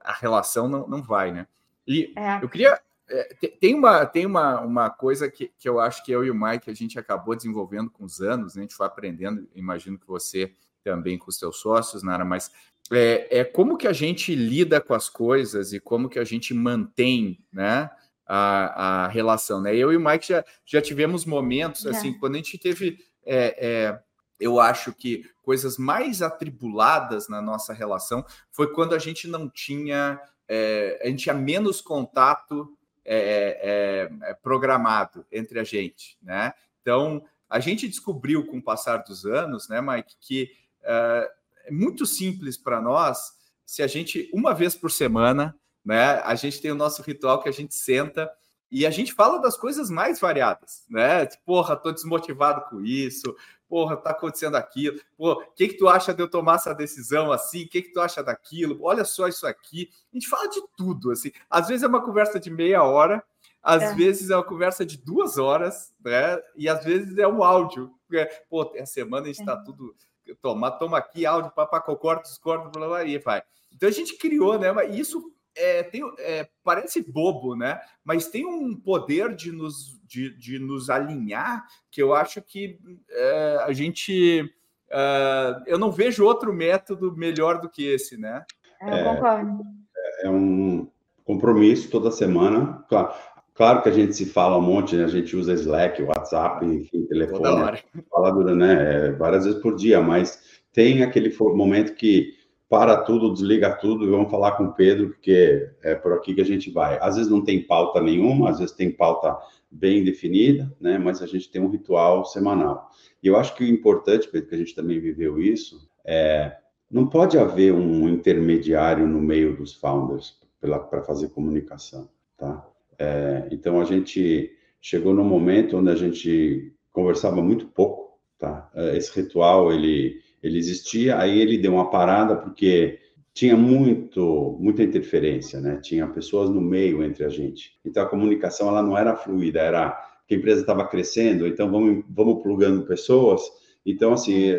a relação não, não vai, né? E é. eu queria. É, tem uma, tem uma, uma coisa que, que eu acho que eu e o Mike a gente acabou desenvolvendo com os anos, né? a gente foi aprendendo, imagino que você também com os seus sócios, Nara, mas é, é como que a gente lida com as coisas e como que a gente mantém, né? A, a relação, né? Eu e o Mike já, já tivemos momentos, assim, quando a gente teve é, é, eu acho que coisas mais atribuladas na nossa relação foi quando a gente não tinha, é, a gente tinha menos contato é, é, é, programado entre a gente, né? Então, a gente descobriu com o passar dos anos, né, Mike, que é, é muito simples para nós se a gente, uma vez por semana, né, a gente tem o nosso ritual que a gente senta e a gente fala das coisas mais variadas, né? Tipo, porra, tô desmotivado com isso, porra, tá acontecendo aquilo, pô, o que, que tu acha de eu tomar essa decisão assim? O que, que tu acha daquilo? Olha só isso aqui. A gente fala de tudo, assim. Às vezes é uma conversa de meia hora, às é. vezes é uma conversa de duas horas, né? E às vezes é um áudio. Né? Pô, a semana a gente tá é. tudo. Toma, toma aqui áudio, papá, concordo, discordo, blá, blá, e vai. Então a gente criou, né? Mas isso é, tem, é, parece bobo, né? Mas tem um poder de nos, de, de nos alinhar que eu acho que é, a gente. É, eu não vejo outro método melhor do que esse, né? É, eu concordo. É, é um compromisso toda semana. Claro, claro que a gente se fala um monte, né? a gente usa Slack, WhatsApp, enfim, telefone, fala né? várias vezes por dia, mas tem aquele momento que para tudo, desliga tudo e vamos falar com o Pedro, porque é por aqui que a gente vai. Às vezes não tem pauta nenhuma, às vezes tem pauta bem definida, né? Mas a gente tem um ritual semanal. E eu acho que o importante, Pedro, que a gente também viveu isso, é não pode haver um intermediário no meio dos founders para fazer comunicação, tá? É, então a gente chegou num momento onde a gente conversava muito pouco, tá? É, esse ritual ele ele existia, aí ele deu uma parada porque tinha muito, muita interferência, né? Tinha pessoas no meio entre a gente. Então a comunicação ela não era fluida, era que a empresa estava crescendo, então vamos, vamos plugando pessoas. Então assim,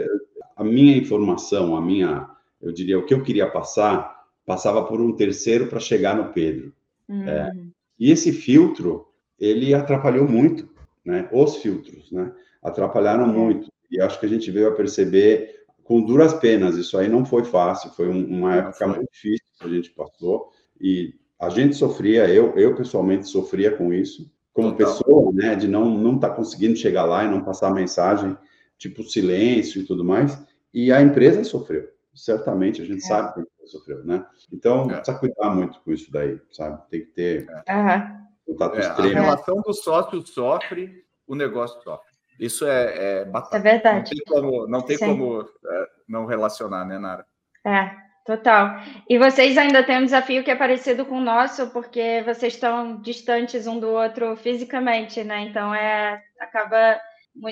a minha informação, a minha, eu diria, o que eu queria passar, passava por um terceiro para chegar no Pedro. Uhum. É, e esse filtro, ele atrapalhou muito, né? Os filtros, né? Atrapalharam é. muito. E acho que a gente veio a perceber com duras penas. Isso aí não foi fácil, foi uma época muito difícil que a gente passou e a gente sofria, eu, eu pessoalmente sofria com isso, como Total. pessoa, né, de não não estar tá conseguindo chegar lá e não passar a mensagem, tipo silêncio e tudo mais. E a empresa sofreu, certamente, a gente é. sabe que a empresa sofreu, né? Então, é. precisa cuidar muito com isso daí, sabe? Tem que ter é. contato extremo. A relação do sócio sofre, o negócio sofre. Isso é, é batata. É verdade. Não tem como não, tem como, é, não relacionar, né, Nara? É, total. E vocês ainda têm um desafio que é parecido com o nosso, porque vocês estão distantes um do outro fisicamente, né? Então é acaba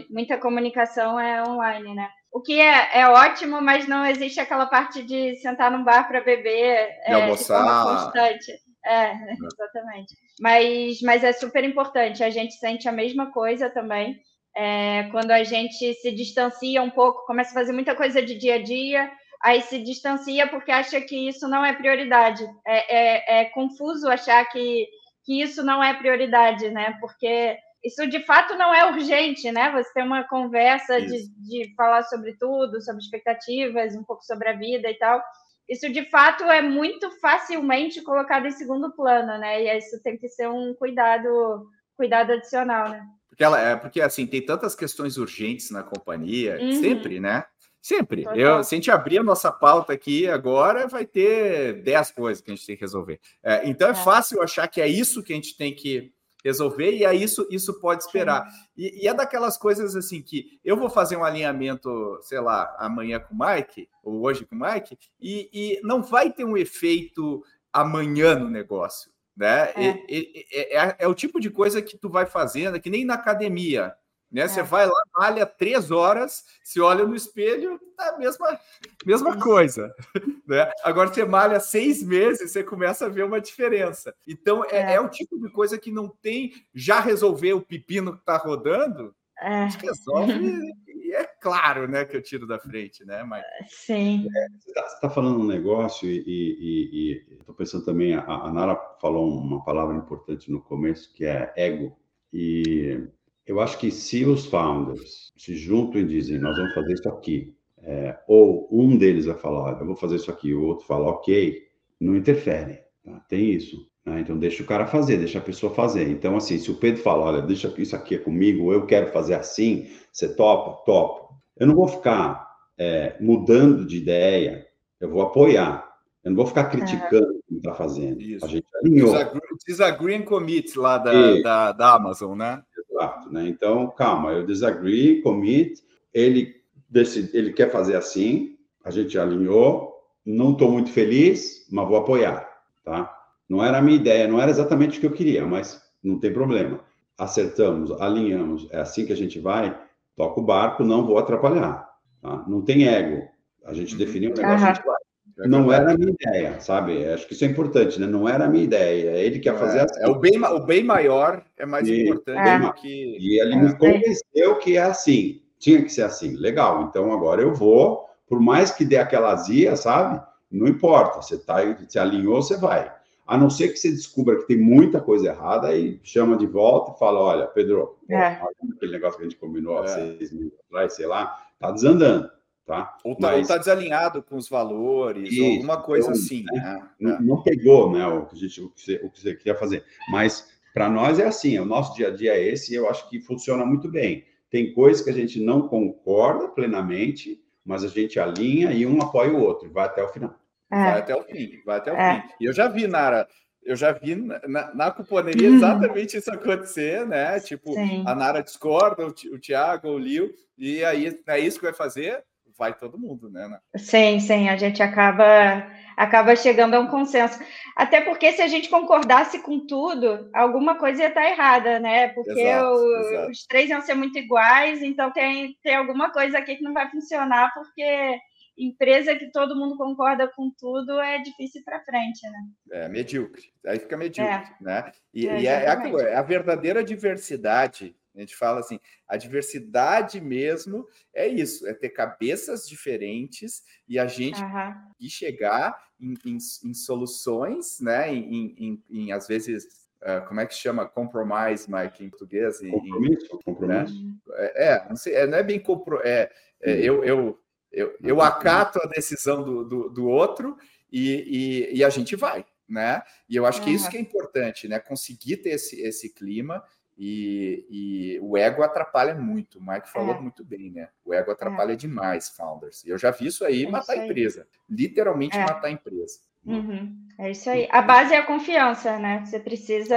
muita comunicação é online, né? O que é, é ótimo, mas não existe aquela parte de sentar num bar para beber é, almoçar. de forma constante. É, exatamente. Mas, mas é super importante. A gente sente a mesma coisa também é, quando a gente se distancia um pouco, começa a fazer muita coisa de dia a dia, aí se distancia porque acha que isso não é prioridade. É, é, é confuso achar que, que isso não é prioridade, né? Porque isso de fato não é urgente, né? Você tem uma conversa de, de falar sobre tudo, sobre expectativas, um pouco sobre a vida e tal. Isso de fato é muito facilmente colocado em segundo plano, né? E isso tem que ser um cuidado, cuidado adicional, né? Porque, ela, é, porque assim, tem tantas questões urgentes na companhia, uhum. sempre, né? Sempre. Eu, se a gente abrir a nossa pauta aqui agora, vai ter 10 coisas que a gente tem que resolver. É, então é, é, fácil achar que é isso que a gente tem que resolver, e é isso, isso pode esperar. E, e, é daquelas coisas assim que eu vou fazer um alinhamento, sei lá, amanhã com o Mike, ou hoje com o Mike, e, e não vai ter um efeito amanhã no negócio. Né? É. É, é, é, o tipo de coisa que tu vai fazendo, que nem na academia. Né? Você vai lá, malha três horas, se olha no espelho, é a mesma, mesma coisa. <laughs> Né? Agora você malha seis meses, você começa a ver uma diferença. Então, é, é. o tipo de coisa que não tem já resolver o pepino que está rodando, é. resolve <laughs> e é claro né, que eu tiro da frente, né, Mike? Sim. você está tá falando um negócio e estou pensando também, a, a Nara falou uma palavra importante no começo, que é ego. E eu acho que se os founders se juntam e dizem, nós vamos fazer isso aqui, é, ou um deles vai falar, eu vou fazer isso aqui, o outro fala, ok, não interfere, tá? tem isso. Né? Então, deixa o cara fazer, deixa a pessoa fazer. Então, assim, se o Pedro fala, olha, deixa isso aqui é comigo, eu quero fazer assim, você topa? Topa. Eu não vou ficar é, mudando de ideia, eu vou apoiar. Eu não vou ficar criticando o que está fazendo. Isso. A gente alinhou. Disagree, disagree and commit lá da, da, da Amazon, né? Exato, né? Então, calma, eu disagree, commit, ele, decide, ele quer fazer assim, a gente alinhou, não estou muito feliz, mas vou apoiar, tá? Não era a minha ideia, não era exatamente o que eu queria, mas não tem problema. Acertamos, alinhamos, é assim que a gente vai, toca o barco, não vou atrapalhar, tá? Não tem ego, a gente uhum. definiu um negócio, uhum. a gente vai. É não era a minha ideia, sabe? Acho que isso é importante, né? Não era a minha ideia. Ele quer fazer é, assim. É o bem, o bem maior é mais e, importante é. do que. E ele me convenceu que é assim. Tinha que ser assim. Legal. Então agora eu vou, por mais que dê aquela azia, sabe? Não importa. Você tá, se alinhou, você vai. A não ser que você descubra que tem muita coisa errada, aí chama de volta e fala: olha, Pedro, é. aquele negócio que a gente combinou há é. seis meses atrás, sei lá, tá desandando tá? Ou está Mas... tá desalinhado com os valores, Isso, ou alguma coisa então, assim. Né? Não, é. não, pegou né, o, que a gente, o, que você, o que você queria fazer. Mas para nós é assim, o nosso dia a dia é esse e eu acho que funciona muito bem. Tem coisas que a gente não concorda plenamente, mas a gente alinha e um apoia o outro, vai até o final. É. Vai até o fim, vai até o é. fim. E eu já vi, Nara, eu já vi na, na cuponeria hum. exatamente isso acontecer, né? Tipo, Sim. a Nara discorda, o, o Thiago, o Lio, e aí é isso que vai fazer vai todo mundo, né, né? Sim, sim, a gente acaba acaba chegando a um consenso. Até porque se a gente concordasse com tudo, alguma coisa ia estar errada, né? Porque exato, o, exato. os três iam ser muito iguais, então tem, tem alguma coisa aqui que não vai funcionar, porque empresa que todo mundo concorda com tudo é difícil para frente, né? É medíocre, aí fica medíocre, é. né? E é, e é, é, a verdadeira diversidade a gente fala assim, a diversidade mesmo é isso, é ter cabeças diferentes e a gente uhum. e chegar em, em, em, soluções, né? Em, em, em às vezes, uh, como é que chama? Compromise, Mike, em português. Compromisso, compromisso. Né? É, é, não sei, é, não é bem compro, é, é eu, eu, eu, eu acato a decisão do, do, do outro e, e, e, a gente vai, né? E eu acho que isso que é importante, né? Conseguir ter esse, esse clima e, e, o ego atrapalha muito. O Mike falou é. muito bem, né? O ego atrapalha é. demais founders. Eu já vi isso aí é matar isso aí. a empresa. Literalmente é. matar a empresa. Uhum. É isso aí. A base é a confiança, né? Você precisa.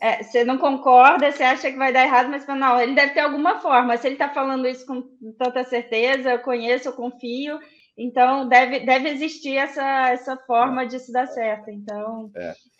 É, você não concorda, você acha que vai dar errado, mas não, ele deve ter alguma forma. Se ele está falando isso com tanta certeza, eu conheço, eu confio. Então, deve, deve existir essa, essa forma disso dar certo. Então,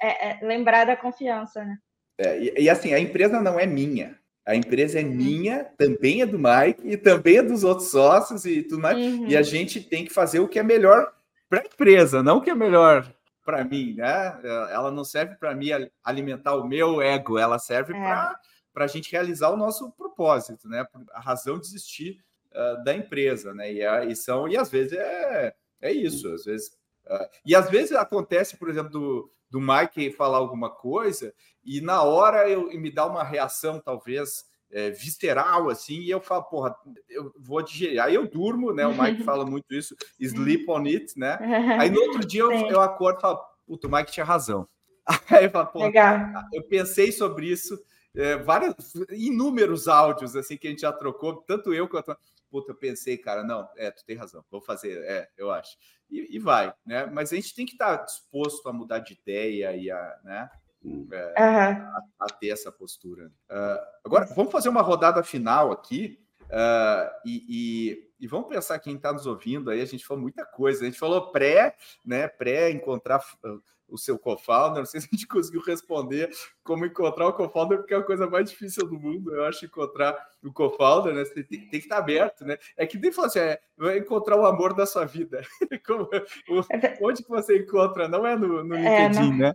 é. lembrar da confiança, né? É, e, e, assim, a empresa não é minha. A empresa é uhum. minha, também é do Mike e também é dos outros sócios e tudo mais. Uhum. E a gente tem que fazer o que é melhor para a empresa, não que é melhor para mim, né? Ela não serve para mim alimentar o meu ego, ela serve é. para a gente realizar o nosso propósito, né? A razão de existir uh, da empresa, né? E, e, são, e às vezes é, é isso, às vezes. Uh, e às vezes acontece, por exemplo, do, do Mike falar alguma coisa e na hora eu me dá uma reação talvez é, visceral assim e eu falo porra eu vou digerir aí eu durmo né o Mike <laughs> fala muito isso sleep on it né <laughs> aí no outro dia eu, eu acordo e falo puto o Mike tinha razão <laughs> aí eu falo porra, eu pensei sobre isso é, vários, inúmeros áudios assim que a gente já trocou, tanto eu quanto. Puta, eu pensei, cara, não, é, tu tem razão, vou fazer, é, eu acho. E, e vai, né? Mas a gente tem que estar disposto a mudar de ideia e a, né? É, uhum. a, a, ter essa postura. Uh, agora, vamos fazer uma rodada final aqui. Uh, e, e, e, vamos pensar quem está nos ouvindo aí, a gente falou muita coisa, a gente falou pré, né? Pré encontrar o seu co-founder. Não sei <laughs> se a gente conseguiu responder como encontrar o co-founder, porque é a coisa mais difícil do mundo, eu acho, encontrar o co-founder, né? Você tem, tem, que estar aberto, né? É que nem falar assim, é, vai encontrar o amor da sua vida. <laughs> como, o, é onde que você encontra? Não é no, no é, LinkedIn, é, né?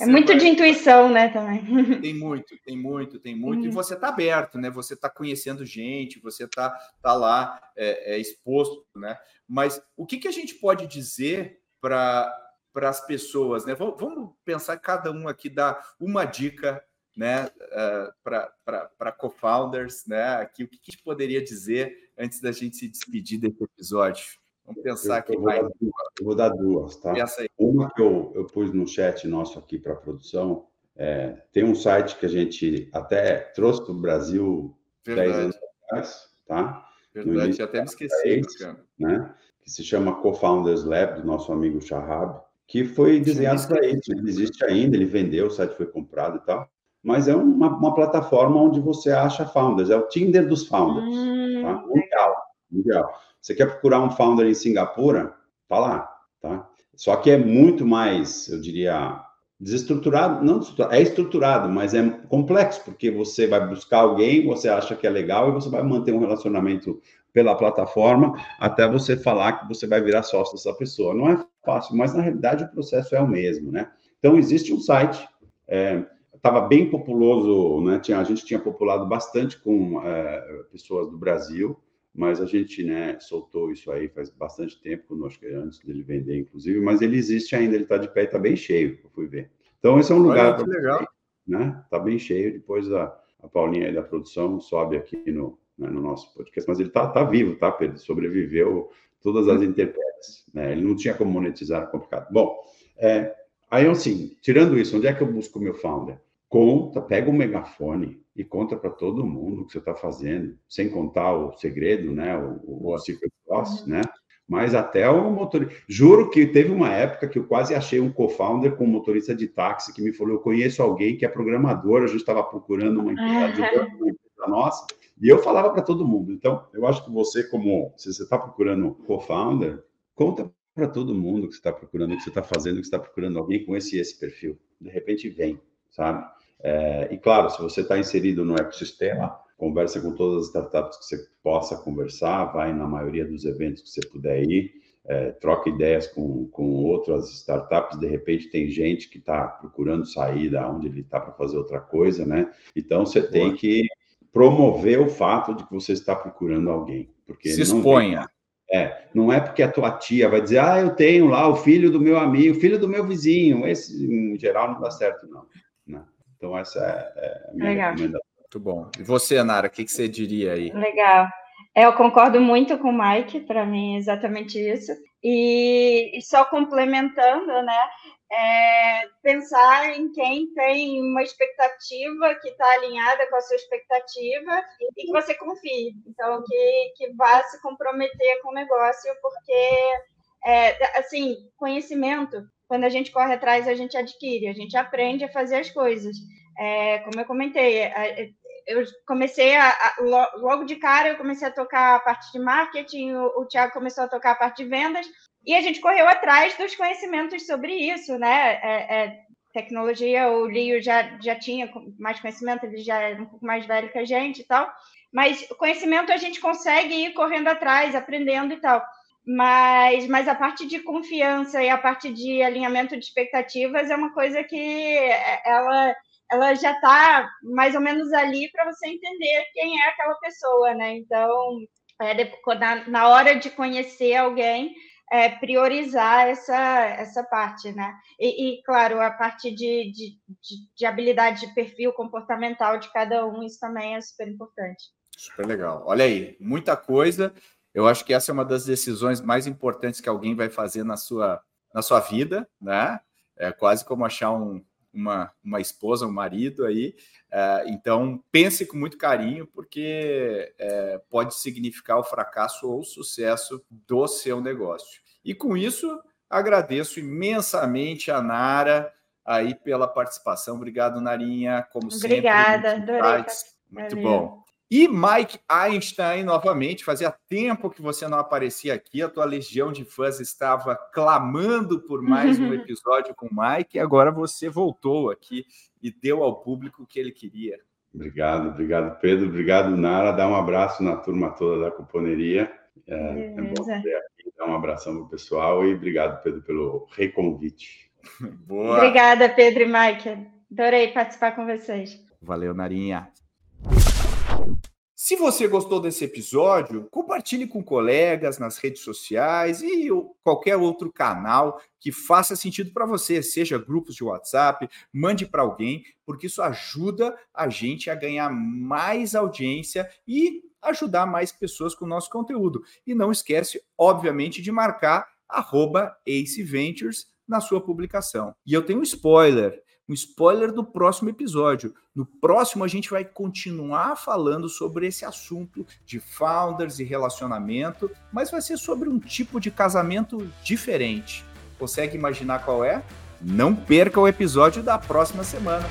É muito vai... de intuição, né, também. <laughs> Tem muito, tem muito, tem muito. Uhum. E você está aberto, né? Você está conhecendo gente, você está tá lá é, é, exposto, né? Mas o que, que a gente pode dizer para para as pessoas, né? Vamos pensar cada um aqui dar uma dica, né, uh, para co-founders, né? Aqui o que, que a gente poderia dizer antes da gente se despedir desse episódio? Vamos pensar eu, que vai. Vou eu vou dar duas, tá? Uma que eu, eu pus no chat nosso aqui para produção. É, tem um site que a gente até trouxe para o Brasil Verdade. 10 anos atrás, tá? Verdade, até me esqueci. Né? Que se chama Co-Founders Lab, do nosso amigo Shahab que foi desenhado para isso. Ele existe ainda, ele vendeu, o site foi comprado e tal. Mas é uma, uma plataforma onde você acha founders, é o Tinder dos founders. Hum, tá? Mundial, mundial. Você quer procurar um founder em Singapura? Tá lá, tá? Só que é muito mais, eu diria, desestruturado, não desestruturado, é estruturado, mas é complexo, porque você vai buscar alguém, você acha que é legal e você vai manter um relacionamento pela plataforma até você falar que você vai virar sócio dessa pessoa. Não é fácil, mas na realidade o processo é o mesmo, né? Então existe um site, estava é, bem populoso, né? Tinha, a gente tinha populado bastante com é, pessoas do Brasil, mas a gente, né, soltou isso aí faz bastante tempo, acho que antes dele vender, inclusive, mas ele existe ainda, ele está de pé, está bem cheio, eu fui ver. Então esse é um lugar Olha, legal, né? Está bem cheio. Depois a, a Paulinha aí da produção sobe aqui no né, no nosso podcast, mas ele está tá vivo, tá, Pedro? Sobreviveu todas as intempéries, né? Ele não tinha como monetizar, é complicado. Bom, é, aí assim, tirando isso, onde é que eu busco o meu founder? Conta, pega o megafone e conta para todo mundo o que você está fazendo, sem contar o segredo, né? O, o secret sauce, né? Mas até o motorista. Juro que teve uma época que eu quase achei um co-founder com um motorista de táxi que me falou: eu conheço alguém que é programador, a gente estava procurando uma empresa, uma empresa nossa e eu falava para todo mundo. Então, eu acho que você, como se você está procurando co-founder, conta para todo mundo que você está procurando, que você está fazendo, que você está procurando alguém com esse esse perfil. De repente vem, sabe? É, e claro, se você está inserido no ecossistema, conversa com todas as startups que você possa conversar, vai na maioria dos eventos que você puder ir, é, troca ideias com, com outras startups. De repente tem gente que está procurando sair da onde ele está para fazer outra coisa, né? Então você Boa. tem que promover o fato de que você está procurando alguém. Porque Se exponha. é, não é porque a tua tia vai dizer, ah, eu tenho lá o filho do meu amigo, filho do meu vizinho. Esse, em geral, não dá certo, não. Né? Então, essa é, é a minha Legal. recomendação. Muito bom. E você, Nara, o que, que você diria aí? Legal. É, eu concordo muito com o Mike, para mim é exatamente isso. E, e, só complementando, né? é, pensar em quem tem uma expectativa que está alinhada com a sua expectativa e que você confie. Então, que, que vá se comprometer com o negócio, porque, é, assim, conhecimento, quando a gente corre atrás, a gente adquire, a gente aprende a fazer as coisas. É, como eu comentei, eu comecei a, a, logo de cara eu comecei a tocar a parte de marketing, o, o Thiago começou a tocar a parte de vendas, e a gente correu atrás dos conhecimentos sobre isso, né? É, é, tecnologia, o Lio já, já tinha mais conhecimento, ele já era um pouco mais velho que a gente e tal, mas conhecimento a gente consegue ir correndo atrás, aprendendo e tal. Mas, mas a parte de confiança e a parte de alinhamento de expectativas é uma coisa que é, ela, ela já está mais ou menos ali para você entender quem é aquela pessoa, né? Então, é, na, na hora de conhecer alguém, é, priorizar essa, essa parte, né? E, e claro, a parte de, de, de, de, habilidade de perfil comportamental de cada um, isso também é super importante. Super legal. Olha aí, muita coisa. Eu acho que essa é uma das decisões mais importantes que alguém vai fazer na sua, na sua vida, né? É quase como achar um uma, uma esposa, um marido aí. Uh, então, pense com muito carinho, porque uh, pode significar o fracasso ou o sucesso do seu negócio. E com isso, agradeço imensamente a Nara aí pela participação. Obrigado, Narinha, como Obrigada, sempre. Obrigada, adorei. Muito Valeu. bom. E Mike Einstein, novamente, fazia tempo que você não aparecia aqui, a tua legião de fãs estava clamando por mais um <laughs> episódio com o Mike, e agora você voltou aqui e deu ao público o que ele queria. Obrigado, obrigado, Pedro. Obrigado, Nara. Dá um abraço na turma toda da componeria. É, é bom ter aqui, dar um abração para o pessoal e obrigado, Pedro, pelo reconvite. <laughs> Boa. Obrigada, Pedro e Mike. Adorei participar com vocês. Valeu, Narinha. Se você gostou desse episódio, compartilhe com colegas nas redes sociais e qualquer outro canal que faça sentido para você, seja grupos de WhatsApp, mande para alguém, porque isso ajuda a gente a ganhar mais audiência e ajudar mais pessoas com o nosso conteúdo. E não esquece, obviamente, de marcar arroba Ace Ventures na sua publicação. E eu tenho um spoiler um spoiler do próximo episódio. No próximo, a gente vai continuar falando sobre esse assunto de founders e relacionamento, mas vai ser sobre um tipo de casamento diferente. Consegue imaginar qual é? Não perca o episódio da próxima semana.